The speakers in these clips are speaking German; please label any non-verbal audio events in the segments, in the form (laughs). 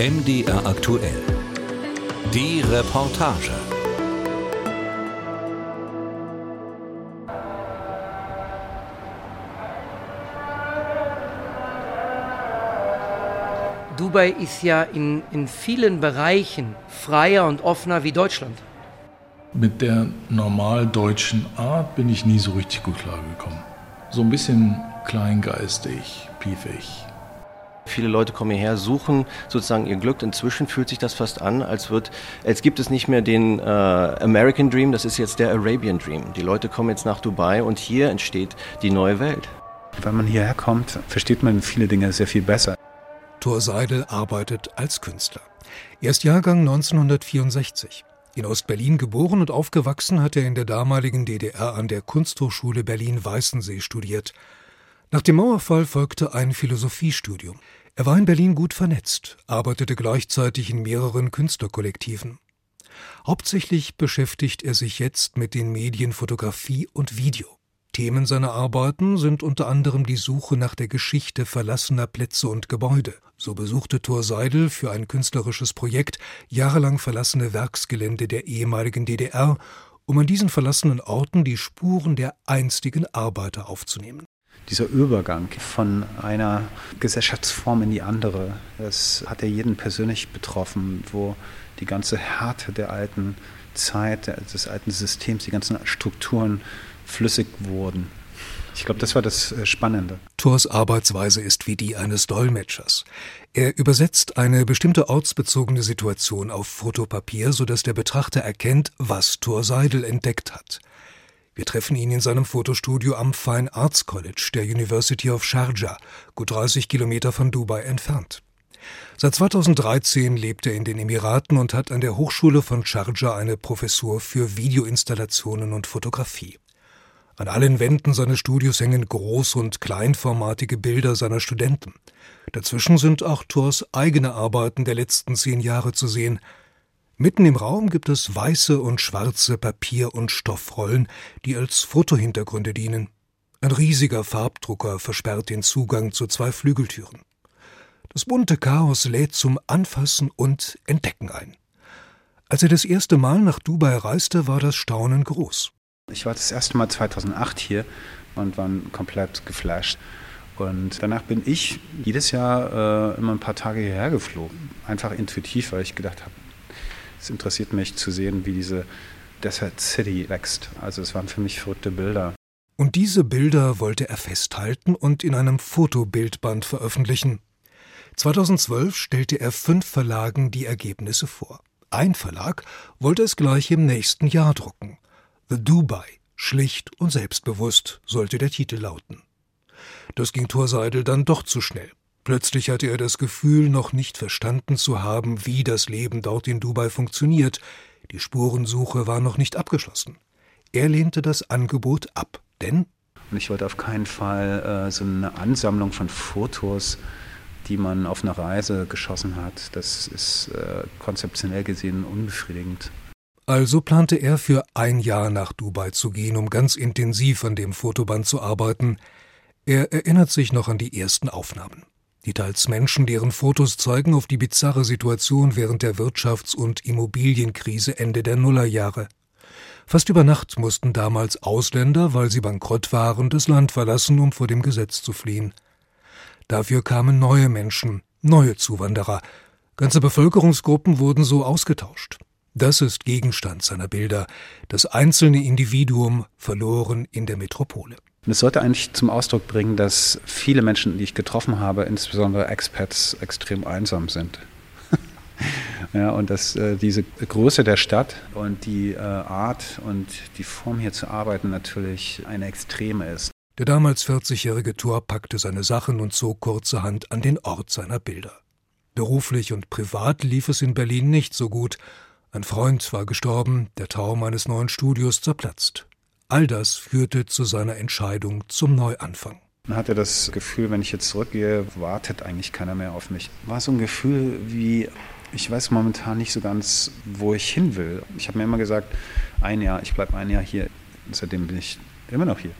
MDR aktuell. Die Reportage. Dubai ist ja in, in vielen Bereichen freier und offener wie Deutschland. Mit der normal deutschen Art bin ich nie so richtig gut klargekommen. So ein bisschen kleingeistig, piefig. Viele Leute kommen hierher, suchen sozusagen ihr Glück. Inzwischen fühlt sich das fast an, als, wird, als gibt es nicht mehr den äh, American Dream, das ist jetzt der Arabian Dream. Die Leute kommen jetzt nach Dubai und hier entsteht die neue Welt. Wenn man hierher kommt, versteht man viele Dinge sehr viel besser. Thor Seidel arbeitet als Künstler. Er ist Jahrgang 1964. In Ostberlin geboren und aufgewachsen hat er in der damaligen DDR an der Kunsthochschule Berlin-Weißensee studiert. Nach dem Mauerfall folgte ein Philosophiestudium. Er war in Berlin gut vernetzt, arbeitete gleichzeitig in mehreren Künstlerkollektiven. Hauptsächlich beschäftigt er sich jetzt mit den Medien Fotografie und Video. Themen seiner Arbeiten sind unter anderem die Suche nach der Geschichte verlassener Plätze und Gebäude. So besuchte Thor Seidel für ein künstlerisches Projekt jahrelang verlassene Werksgelände der ehemaligen DDR, um an diesen verlassenen Orten die Spuren der einstigen Arbeiter aufzunehmen. Dieser Übergang von einer Gesellschaftsform in die andere, das hat ja jeden persönlich betroffen, wo die ganze Härte der alten Zeit, des alten Systems, die ganzen Strukturen flüssig wurden. Ich glaube, das war das äh, Spannende. Thors Arbeitsweise ist wie die eines Dolmetschers. Er übersetzt eine bestimmte ortsbezogene Situation auf Fotopapier, sodass der Betrachter erkennt, was Thor Seidel entdeckt hat. Wir treffen ihn in seinem Fotostudio am Fine Arts College der University of Sharjah, gut 30 Kilometer von Dubai entfernt. Seit 2013 lebt er in den Emiraten und hat an der Hochschule von Sharjah eine Professur für Videoinstallationen und Fotografie. An allen Wänden seines Studios hängen groß- und kleinformatige Bilder seiner Studenten. Dazwischen sind auch Thors eigene Arbeiten der letzten zehn Jahre zu sehen. Mitten im Raum gibt es weiße und schwarze Papier- und Stoffrollen, die als Fotohintergründe dienen. Ein riesiger Farbdrucker versperrt den Zugang zu zwei Flügeltüren. Das bunte Chaos lädt zum Anfassen und Entdecken ein. Als er das erste Mal nach Dubai reiste, war das Staunen groß. Ich war das erste Mal 2008 hier und war komplett geflasht. Und danach bin ich jedes Jahr äh, immer ein paar Tage hierher geflogen. Einfach intuitiv, weil ich gedacht habe, es interessiert mich zu sehen, wie diese Desert City wächst. Also es waren für mich verrückte Bilder. Und diese Bilder wollte er festhalten und in einem Fotobildband veröffentlichen. 2012 stellte er fünf Verlagen die Ergebnisse vor. Ein Verlag wollte es gleich im nächsten Jahr drucken. The Dubai, schlicht und selbstbewusst, sollte der Titel lauten. Das ging Thor Seidel dann doch zu schnell. Plötzlich hatte er das Gefühl, noch nicht verstanden zu haben, wie das Leben dort in Dubai funktioniert. Die Spurensuche war noch nicht abgeschlossen. Er lehnte das Angebot ab, denn und ich wollte auf keinen Fall äh, so eine Ansammlung von Fotos, die man auf einer Reise geschossen hat. Das ist äh, konzeptionell gesehen unbefriedigend. Also plante er für ein Jahr nach Dubai zu gehen, um ganz intensiv an dem Fotoband zu arbeiten. Er erinnert sich noch an die ersten Aufnahmen. Die teils Menschen, deren Fotos zeigen auf die bizarre Situation während der Wirtschafts- und Immobilienkrise Ende der Nullerjahre. Fast über Nacht mussten damals Ausländer, weil sie bankrott waren, das Land verlassen, um vor dem Gesetz zu fliehen. Dafür kamen neue Menschen, neue Zuwanderer. Ganze Bevölkerungsgruppen wurden so ausgetauscht. Das ist Gegenstand seiner Bilder, das einzelne Individuum verloren in der Metropole. Und es sollte eigentlich zum Ausdruck bringen, dass viele Menschen, die ich getroffen habe, insbesondere Expats, extrem einsam sind. (laughs) ja, und dass äh, diese Größe der Stadt und die äh, Art und die Form hier zu arbeiten natürlich eine extreme ist. Der damals 40-jährige Thor packte seine Sachen und zog kurzerhand an den Ort seiner Bilder. Beruflich und privat lief es in Berlin nicht so gut, ein Freund war gestorben, der Traum eines neuen Studios zerplatzt. All das führte zu seiner Entscheidung zum Neuanfang. Man hatte das Gefühl, wenn ich jetzt zurückgehe, wartet eigentlich keiner mehr auf mich. War so ein Gefühl wie, ich weiß momentan nicht so ganz, wo ich hin will. Ich habe mir immer gesagt, ein Jahr, ich bleibe ein Jahr hier. Seitdem bin ich immer noch hier.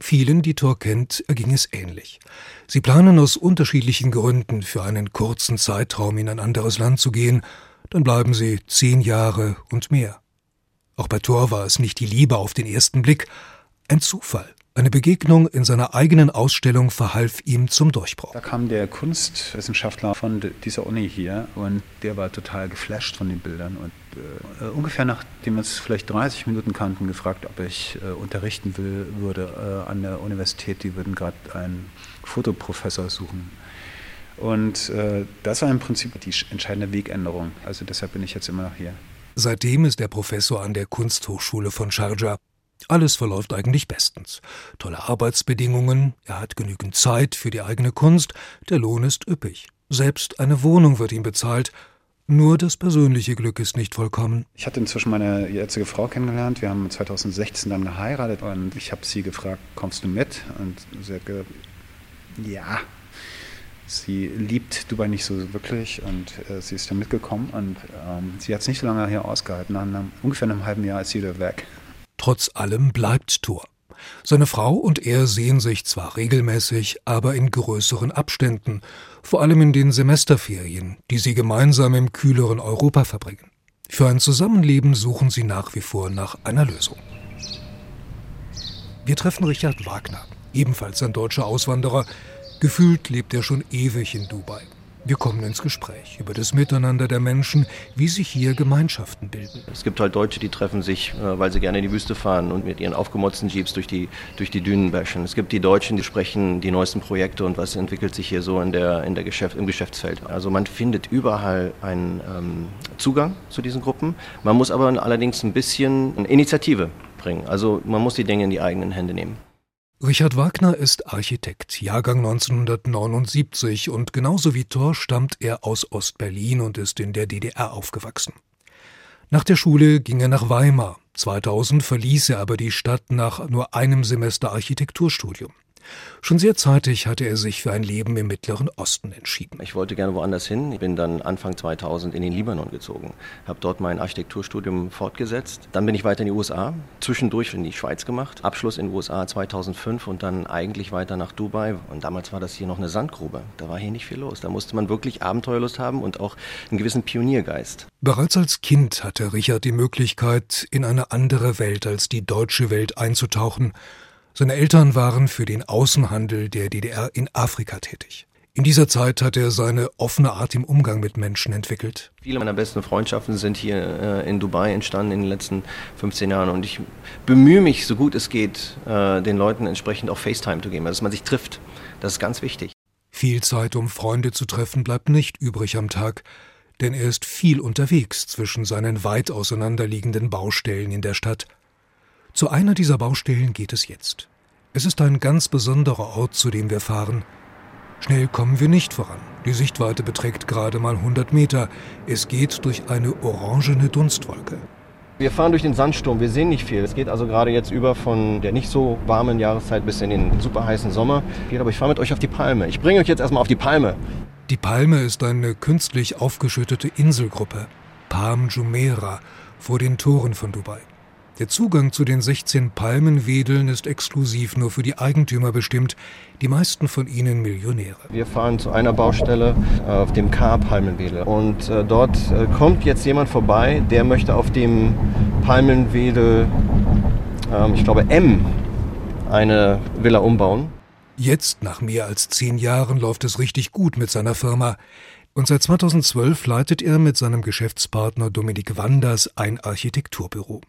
Vielen, die Thor kennt, erging es ähnlich. Sie planen aus unterschiedlichen Gründen für einen kurzen Zeitraum in ein anderes Land zu gehen, dann bleiben sie zehn Jahre und mehr. Auch bei Thor war es nicht die Liebe auf den ersten Blick, ein Zufall. Eine Begegnung in seiner eigenen Ausstellung verhalf ihm zum Durchbruch. Da kam der Kunstwissenschaftler von dieser Uni hier und der war total geflasht von den Bildern. Und äh, ungefähr nachdem wir es vielleicht 30 Minuten kannten, gefragt, ob ich äh, unterrichten will, würde äh, an der Universität. Die würden gerade einen Fotoprofessor suchen. Und äh, das war im Prinzip die entscheidende Wegänderung. Also deshalb bin ich jetzt immer noch hier. Seitdem ist er Professor an der Kunsthochschule von Sharjah. Alles verläuft eigentlich bestens. Tolle Arbeitsbedingungen, er hat genügend Zeit für die eigene Kunst, der Lohn ist üppig. Selbst eine Wohnung wird ihm bezahlt. Nur das persönliche Glück ist nicht vollkommen. Ich hatte inzwischen meine jetzige Frau kennengelernt. Wir haben 2016 dann geheiratet und ich habe sie gefragt, kommst du mit? Und sie hat gesagt, ja. Sie liebt Dubai nicht so wirklich und äh, sie ist dann mitgekommen und ähm, sie hat es nicht so lange hier ausgehalten. Nach einem, ungefähr einem halben Jahr ist sie wieder weg. Trotz allem bleibt Thor. Seine Frau und er sehen sich zwar regelmäßig, aber in größeren Abständen, vor allem in den Semesterferien, die sie gemeinsam im kühleren Europa verbringen. Für ein Zusammenleben suchen sie nach wie vor nach einer Lösung. Wir treffen Richard Wagner, ebenfalls ein deutscher Auswanderer. Gefühlt lebt er schon ewig in Dubai. Wir kommen ins Gespräch über das Miteinander der Menschen, wie sich hier Gemeinschaften bilden. Es gibt halt Deutsche, die treffen sich, äh, weil sie gerne in die Wüste fahren und mit ihren aufgemotzten Jeeps durch die, durch die Dünen bashen. Es gibt die Deutschen, die sprechen die neuesten Projekte und was entwickelt sich hier so in der, in der Geschäft, im Geschäftsfeld. Also man findet überall einen ähm, Zugang zu diesen Gruppen. Man muss aber allerdings ein bisschen Initiative bringen. Also man muss die Dinge in die eigenen Hände nehmen. Richard Wagner ist Architekt, Jahrgang 1979 und genauso wie Thor stammt er aus Ostberlin und ist in der DDR aufgewachsen. Nach der Schule ging er nach Weimar. 2000 verließ er aber die Stadt nach nur einem Semester Architekturstudium. Schon sehr zeitig hatte er sich für ein Leben im Mittleren Osten entschieden. Ich wollte gerne woanders hin. Ich bin dann Anfang 2000 in den Libanon gezogen, habe dort mein Architekturstudium fortgesetzt. Dann bin ich weiter in die USA, zwischendurch in die Schweiz gemacht, Abschluss in den USA 2005 und dann eigentlich weiter nach Dubai. Und damals war das hier noch eine Sandgrube. Da war hier nicht viel los. Da musste man wirklich Abenteuerlust haben und auch einen gewissen Pioniergeist. Bereits als Kind hatte Richard die Möglichkeit, in eine andere Welt als die deutsche Welt einzutauchen seine Eltern waren für den Außenhandel der DDR in Afrika tätig. In dieser Zeit hat er seine offene Art im Umgang mit Menschen entwickelt. Viele meiner besten Freundschaften sind hier äh, in Dubai entstanden in den letzten 15 Jahren und ich bemühe mich, so gut es geht, äh, den Leuten entsprechend auch FaceTime zu geben, also dass man sich trifft. Das ist ganz wichtig. Viel Zeit, um Freunde zu treffen, bleibt nicht übrig am Tag, denn er ist viel unterwegs zwischen seinen weit auseinanderliegenden Baustellen in der Stadt zu einer dieser Baustellen geht es jetzt. Es ist ein ganz besonderer Ort, zu dem wir fahren. Schnell kommen wir nicht voran. Die Sichtweite beträgt gerade mal 100 Meter. Es geht durch eine orangene Dunstwolke. Wir fahren durch den Sandsturm, wir sehen nicht viel. Es geht also gerade jetzt über von der nicht so warmen Jahreszeit bis in den super heißen Sommer. Aber ich fahre mit euch auf die Palme. Ich bringe euch jetzt erstmal auf die Palme. Die Palme ist eine künstlich aufgeschüttete Inselgruppe, Palm Jumeirah, vor den Toren von Dubai. Der Zugang zu den 16 Palmenwedeln ist exklusiv nur für die Eigentümer bestimmt, die meisten von ihnen Millionäre. Wir fahren zu einer Baustelle äh, auf dem K Palmenwedel und äh, dort äh, kommt jetzt jemand vorbei, der möchte auf dem Palmenwedel, ähm, ich glaube M, eine Villa umbauen. Jetzt, nach mehr als zehn Jahren, läuft es richtig gut mit seiner Firma. Und seit 2012 leitet er mit seinem Geschäftspartner Dominik Wanders ein Architekturbüro.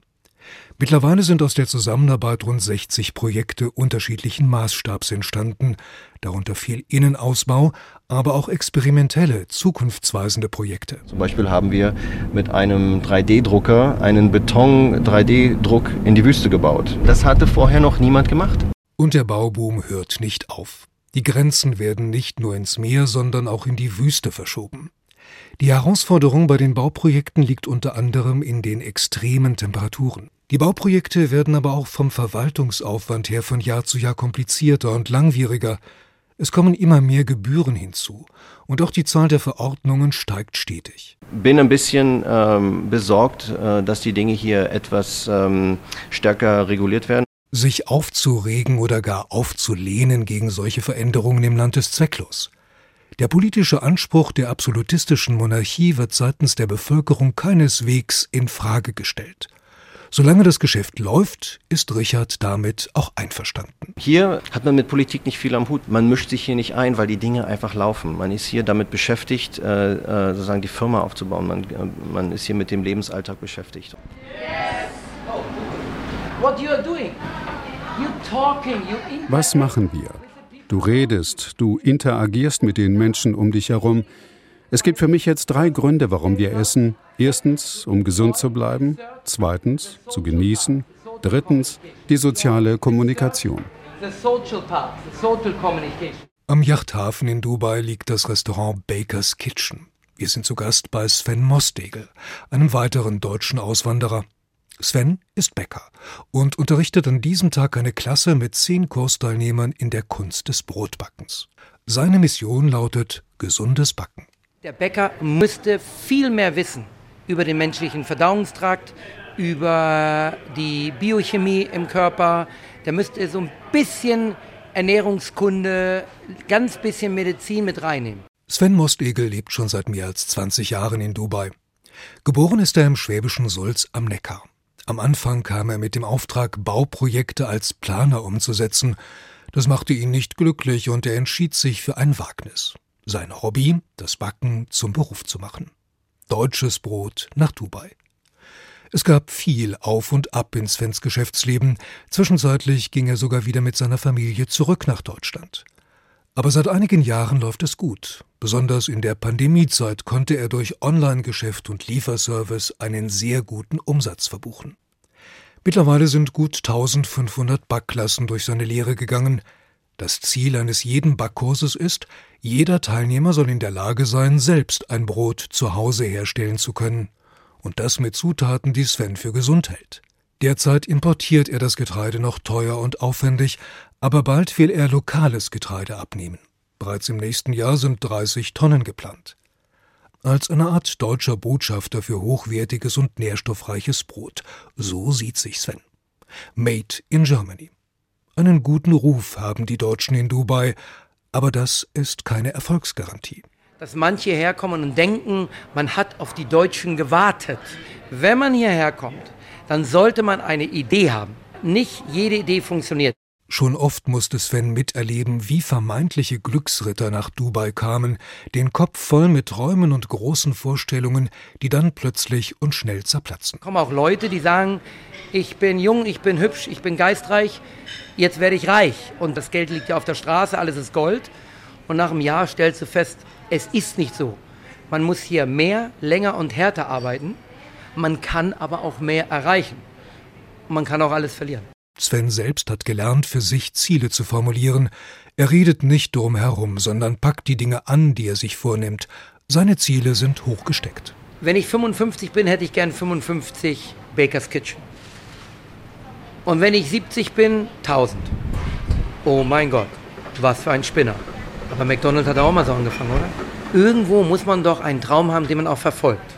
Mittlerweile sind aus der Zusammenarbeit rund 60 Projekte unterschiedlichen Maßstabs entstanden, darunter viel Innenausbau, aber auch experimentelle, zukunftsweisende Projekte. Zum Beispiel haben wir mit einem 3D-Drucker einen Beton-3D-Druck in die Wüste gebaut. Das hatte vorher noch niemand gemacht. Und der Bauboom hört nicht auf. Die Grenzen werden nicht nur ins Meer, sondern auch in die Wüste verschoben. Die Herausforderung bei den Bauprojekten liegt unter anderem in den extremen Temperaturen. Die Bauprojekte werden aber auch vom Verwaltungsaufwand her von Jahr zu Jahr komplizierter und langwieriger. Es kommen immer mehr Gebühren hinzu und auch die Zahl der Verordnungen steigt stetig. Bin ein bisschen ähm, besorgt, äh, dass die Dinge hier etwas ähm, stärker reguliert werden. Sich aufzuregen oder gar aufzulehnen gegen solche Veränderungen im Land ist zwecklos. Der politische Anspruch der absolutistischen Monarchie wird seitens der Bevölkerung keineswegs in Frage gestellt. Solange das Geschäft läuft, ist Richard damit auch einverstanden. Hier hat man mit Politik nicht viel am Hut. Man mischt sich hier nicht ein, weil die Dinge einfach laufen. Man ist hier damit beschäftigt, äh, äh sozusagen die Firma aufzubauen. Man, äh, man ist hier mit dem Lebensalltag beschäftigt. Was machen wir? Du redest, du interagierst mit den Menschen um dich herum. Es gibt für mich jetzt drei Gründe, warum wir essen. Erstens, um gesund zu bleiben. Zweitens, zu genießen. Drittens, die soziale Kommunikation. Am Yachthafen in Dubai liegt das Restaurant Baker's Kitchen. Wir sind zu Gast bei Sven Mostegel, einem weiteren deutschen Auswanderer. Sven ist Bäcker und unterrichtet an diesem Tag eine Klasse mit zehn Kursteilnehmern in der Kunst des Brotbackens. Seine Mission lautet gesundes Backen. Der Bäcker müsste viel mehr wissen über den menschlichen Verdauungstrakt, über die Biochemie im Körper. Der müsste so ein bisschen Ernährungskunde, ganz bisschen Medizin mit reinnehmen. Sven Mostegel lebt schon seit mehr als 20 Jahren in Dubai. Geboren ist er im schwäbischen Sulz am Neckar. Am Anfang kam er mit dem Auftrag, Bauprojekte als Planer umzusetzen. Das machte ihn nicht glücklich und er entschied sich für ein Wagnis sein Hobby, das Backen, zum Beruf zu machen. Deutsches Brot nach Dubai. Es gab viel Auf und Ab in Svens Geschäftsleben. Zwischenzeitlich ging er sogar wieder mit seiner Familie zurück nach Deutschland. Aber seit einigen Jahren läuft es gut. Besonders in der Pandemiezeit konnte er durch Online-Geschäft und Lieferservice einen sehr guten Umsatz verbuchen. Mittlerweile sind gut 1500 Backklassen durch seine Lehre gegangen. Das Ziel eines jeden Backkurses ist, jeder Teilnehmer soll in der Lage sein, selbst ein Brot zu Hause herstellen zu können. Und das mit Zutaten, die Sven für gesund hält. Derzeit importiert er das Getreide noch teuer und aufwendig, aber bald will er lokales Getreide abnehmen. Bereits im nächsten Jahr sind 30 Tonnen geplant. Als eine Art deutscher Botschafter für hochwertiges und nährstoffreiches Brot. So sieht sich Sven. Made in Germany. Einen guten Ruf haben die Deutschen in Dubai, aber das ist keine Erfolgsgarantie. Dass manche herkommen und denken, man hat auf die Deutschen gewartet. Wenn man hierher kommt, dann sollte man eine Idee haben. Nicht jede Idee funktioniert. Schon oft musste Sven miterleben, wie vermeintliche Glücksritter nach Dubai kamen, den Kopf voll mit Träumen und großen Vorstellungen, die dann plötzlich und schnell zerplatzen. Kommen auch Leute, die sagen, ich bin jung, ich bin hübsch, ich bin geistreich, jetzt werde ich reich und das Geld liegt ja auf der Straße, alles ist Gold. Und nach einem Jahr stellst du fest, es ist nicht so. Man muss hier mehr, länger und härter arbeiten. Man kann aber auch mehr erreichen. Und man kann auch alles verlieren. Sven selbst hat gelernt, für sich Ziele zu formulieren. Er redet nicht drum herum, sondern packt die Dinge an, die er sich vornimmt. Seine Ziele sind hochgesteckt. Wenn ich 55 bin, hätte ich gern 55 Baker's Kitchen. Und wenn ich 70 bin, 1000. Oh mein Gott, was für ein Spinner. Aber McDonald's hat auch mal so angefangen, oder? Irgendwo muss man doch einen Traum haben, den man auch verfolgt.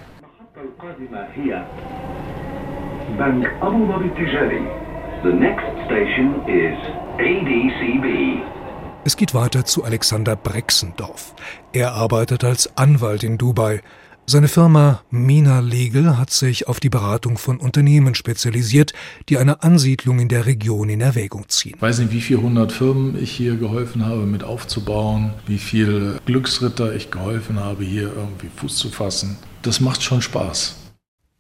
The next station is ADCB. Es geht weiter zu Alexander Brexendorf. Er arbeitet als Anwalt in Dubai. Seine Firma Mina Legal hat sich auf die Beratung von Unternehmen spezialisiert, die eine Ansiedlung in der Region in Erwägung ziehen. Ich weiß nicht, wie viele hundert Firmen ich hier geholfen habe, mit aufzubauen, wie viele Glücksritter ich geholfen habe, hier irgendwie Fuß zu fassen. Das macht schon Spaß.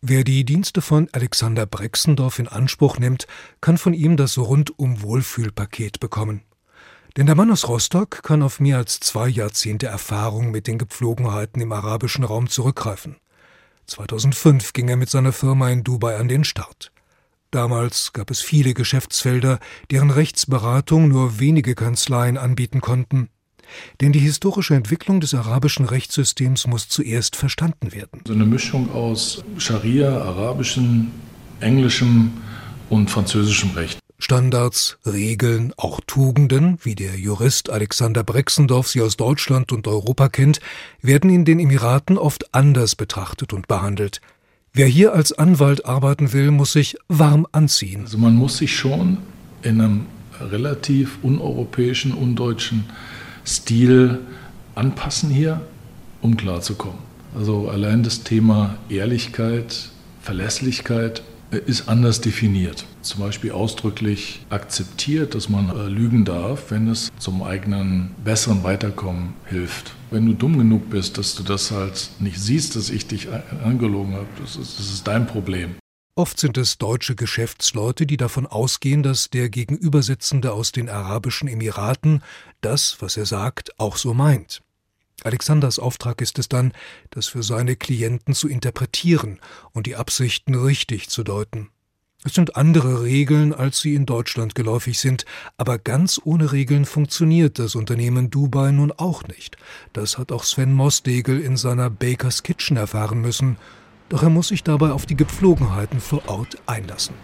Wer die Dienste von Alexander Brexendorf in Anspruch nimmt, kann von ihm das rundum Wohlfühlpaket bekommen. Denn der Mann aus Rostock kann auf mehr als zwei Jahrzehnte Erfahrung mit den Gepflogenheiten im arabischen Raum zurückgreifen. 2005 ging er mit seiner Firma in Dubai an den Start. Damals gab es viele Geschäftsfelder, deren Rechtsberatung nur wenige Kanzleien anbieten konnten. Denn die historische Entwicklung des arabischen Rechtssystems muss zuerst verstanden werden. So eine Mischung aus Scharia, arabischem, englischem und französischem Recht. Standards, Regeln, auch Tugenden, wie der Jurist Alexander Brexendorf sie aus Deutschland und Europa kennt, werden in den Emiraten oft anders betrachtet und behandelt. Wer hier als Anwalt arbeiten will, muss sich warm anziehen. Also man muss sich schon in einem relativ uneuropäischen, undeutschen Stil anpassen hier, um klarzukommen. Also allein das Thema Ehrlichkeit, Verlässlichkeit ist anders definiert. Zum Beispiel ausdrücklich akzeptiert, dass man äh, lügen darf, wenn es zum eigenen besseren Weiterkommen hilft. Wenn du dumm genug bist, dass du das halt nicht siehst, dass ich dich angelogen habe, das ist, das ist dein Problem. Oft sind es deutsche Geschäftsleute, die davon ausgehen, dass der Gegenübersitzende aus den Arabischen Emiraten das, was er sagt, auch so meint. Alexanders Auftrag ist es dann, das für seine Klienten zu interpretieren und die Absichten richtig zu deuten. Es sind andere Regeln, als sie in Deutschland geläufig sind, aber ganz ohne Regeln funktioniert das Unternehmen Dubai nun auch nicht. Das hat auch Sven Mosdegel in seiner Baker's Kitchen erfahren müssen, doch er muss sich dabei auf die Gepflogenheiten vor Ort einlassen.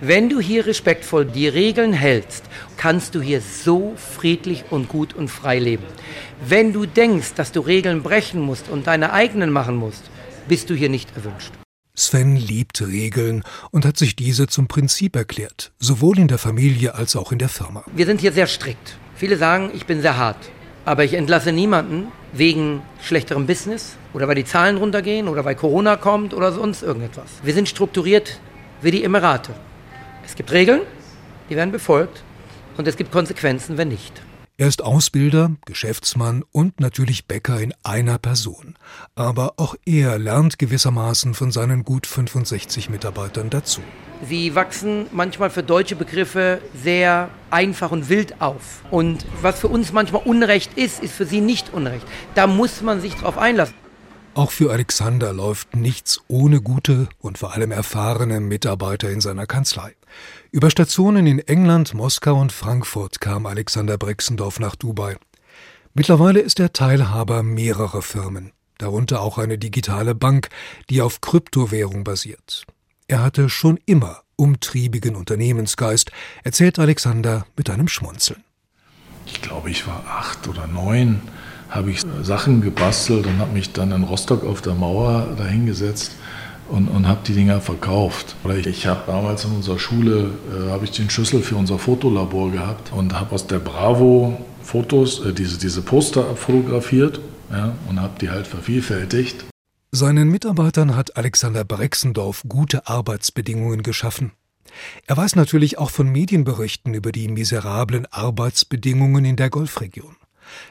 Wenn du hier respektvoll die Regeln hältst, kannst du hier so friedlich und gut und frei leben. Wenn du denkst, dass du Regeln brechen musst und deine eigenen machen musst, bist du hier nicht erwünscht. Sven liebt Regeln und hat sich diese zum Prinzip erklärt, sowohl in der Familie als auch in der Firma. Wir sind hier sehr strikt. Viele sagen, ich bin sehr hart. Aber ich entlasse niemanden wegen schlechterem Business oder weil die Zahlen runtergehen oder weil Corona kommt oder sonst irgendetwas. Wir sind strukturiert wie die Emirate. Es gibt Regeln, die werden befolgt und es gibt Konsequenzen, wenn nicht. Er ist Ausbilder, Geschäftsmann und natürlich Bäcker in einer Person. Aber auch er lernt gewissermaßen von seinen gut 65 Mitarbeitern dazu. Sie wachsen manchmal für deutsche Begriffe sehr einfach und wild auf. Und was für uns manchmal Unrecht ist, ist für sie nicht Unrecht. Da muss man sich drauf einlassen. Auch für Alexander läuft nichts ohne gute und vor allem erfahrene Mitarbeiter in seiner Kanzlei. Über Stationen in England, Moskau und Frankfurt kam Alexander Brexendorf nach Dubai. Mittlerweile ist er Teilhaber mehrerer Firmen, darunter auch eine digitale Bank, die auf Kryptowährung basiert. Er hatte schon immer umtriebigen Unternehmensgeist, erzählt Alexander mit einem Schmunzeln. Ich glaube, ich war acht oder neun habe ich Sachen gebastelt und habe mich dann in Rostock auf der Mauer dahingesetzt und, und habe die Dinger verkauft. Ich, ich habe damals in unserer Schule äh, habe ich den Schlüssel für unser Fotolabor gehabt und habe aus der Bravo Fotos, äh, diese, diese Poster abfotografiert ja, und habe die halt vervielfältigt. Seinen Mitarbeitern hat Alexander Brexendorf gute Arbeitsbedingungen geschaffen. Er weiß natürlich auch von Medienberichten über die miserablen Arbeitsbedingungen in der Golfregion.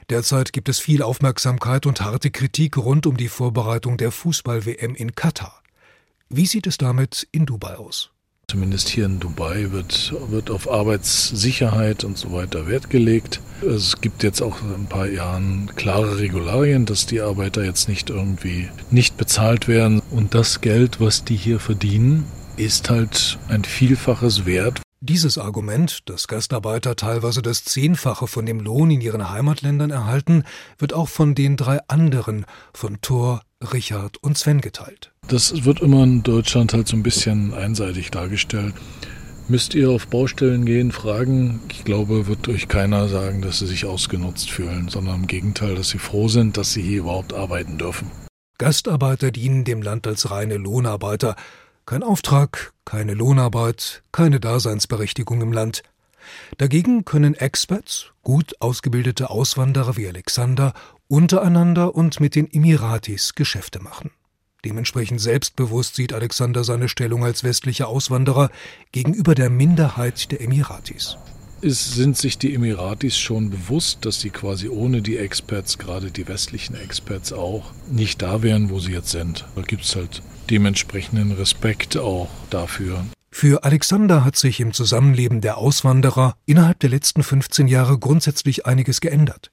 Derzeit gibt es viel Aufmerksamkeit und harte Kritik rund um die Vorbereitung der Fußball-WM in Katar. Wie sieht es damit in Dubai aus? Zumindest hier in Dubai wird, wird auf Arbeitssicherheit und so weiter Wert gelegt. Es gibt jetzt auch in ein paar Jahren klare Regularien, dass die Arbeiter jetzt nicht irgendwie nicht bezahlt werden. Und das Geld, was die hier verdienen, ist halt ein Vielfaches wert, dieses Argument, dass Gastarbeiter teilweise das Zehnfache von dem Lohn in ihren Heimatländern erhalten, wird auch von den drei anderen, von Thor, Richard und Sven geteilt. Das wird immer in Deutschland halt so ein bisschen einseitig dargestellt. Müsst ihr auf Baustellen gehen, fragen? Ich glaube, wird euch keiner sagen, dass sie sich ausgenutzt fühlen, sondern im Gegenteil, dass sie froh sind, dass sie hier überhaupt arbeiten dürfen. Gastarbeiter dienen dem Land als reine Lohnarbeiter, kein Auftrag, keine Lohnarbeit, keine Daseinsberechtigung im Land. Dagegen können Expats, gut ausgebildete Auswanderer wie Alexander, untereinander und mit den Emiratis Geschäfte machen. Dementsprechend selbstbewusst sieht Alexander seine Stellung als westlicher Auswanderer gegenüber der Minderheit der Emiratis. Es sind sich die Emiratis schon bewusst, dass sie quasi ohne die Experts, gerade die westlichen Experts auch, nicht da wären, wo sie jetzt sind. Da gibt es halt dementsprechenden Respekt auch dafür. Für Alexander hat sich im Zusammenleben der Auswanderer innerhalb der letzten 15 Jahre grundsätzlich einiges geändert.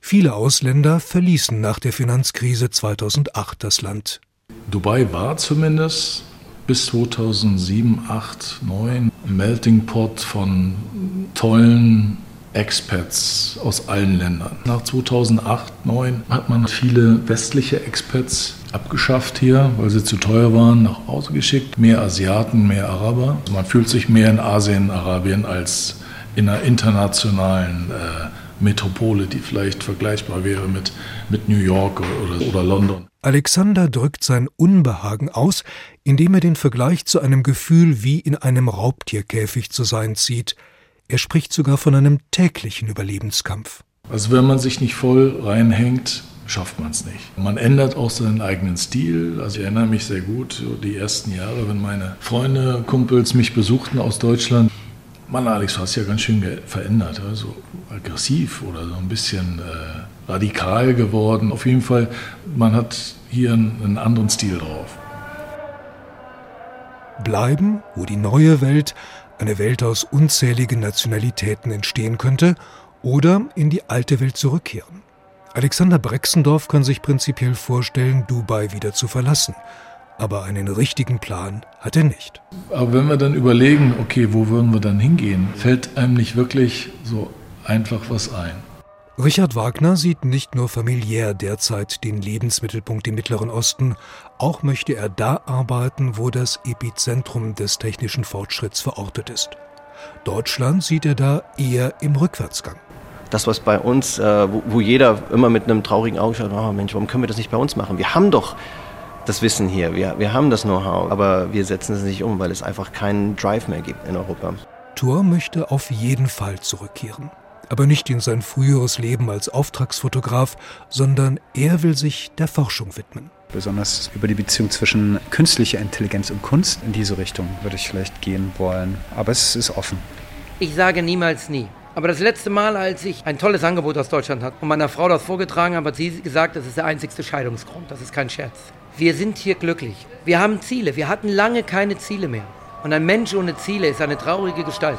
Viele Ausländer verließen nach der Finanzkrise 2008 das Land. Dubai war zumindest bis 2007, 8, 9 Melting Pot von tollen Expats aus allen Ländern. Nach 2008, 2009 hat man viele westliche Expats abgeschafft hier, weil sie zu teuer waren, nach Hause geschickt. Mehr Asiaten, mehr Araber. Man fühlt sich mehr in Asien, Arabien als in einer internationalen äh, Metropole, die vielleicht vergleichbar wäre mit, mit New York oder, oder London. Alexander drückt sein Unbehagen aus, indem er den Vergleich zu einem Gefühl wie in einem Raubtierkäfig zu sein zieht. Er spricht sogar von einem täglichen Überlebenskampf. Also wenn man sich nicht voll reinhängt, schafft man es nicht. Man ändert auch seinen eigenen Stil. Also ich erinnere mich sehr gut, die ersten Jahre, wenn meine Freunde, Kumpels mich besuchten aus Deutschland. Mann, Alex, du hast ja ganz schön verändert, also aggressiv oder so ein bisschen äh, radikal geworden. Auf jeden Fall, man hat hier einen, einen anderen Stil drauf. Bleiben, wo die neue Welt, eine Welt aus unzähligen Nationalitäten entstehen könnte, oder in die alte Welt zurückkehren. Alexander Brexendorf kann sich prinzipiell vorstellen, Dubai wieder zu verlassen. Aber einen richtigen Plan hat er nicht. Aber wenn wir dann überlegen, okay, wo würden wir dann hingehen, fällt einem nicht wirklich so einfach was ein. Richard Wagner sieht nicht nur familiär derzeit den Lebensmittelpunkt im Mittleren Osten, auch möchte er da arbeiten, wo das Epizentrum des technischen Fortschritts verortet ist. Deutschland sieht er da eher im Rückwärtsgang das, was bei uns, äh, wo, wo, jeder immer mit einem traurigen Auge schaut, oh Mensch, warum können wir das nicht bei uns machen? Wir haben doch das Wissen hier, wir, wir haben das Know-how, aber wir setzen es nicht um, weil es einfach keinen Drive mehr gibt in Europa. Thor möchte auf jeden Fall zurückkehren. Aber nicht in sein früheres Leben als Auftragsfotograf, sondern er will sich der Forschung widmen. Besonders über die Beziehung zwischen künstlicher Intelligenz und Kunst in diese Richtung würde ich vielleicht gehen wollen. Aber es ist offen. Ich sage niemals nie. Aber das letzte Mal, als ich ein tolles Angebot aus Deutschland hatte und meiner Frau das vorgetragen habe, hat sie gesagt, das ist der einzigste Scheidungsgrund. Das ist kein Scherz. Wir sind hier glücklich. Wir haben Ziele. Wir hatten lange keine Ziele mehr. Und ein Mensch ohne Ziele ist eine traurige Gestalt.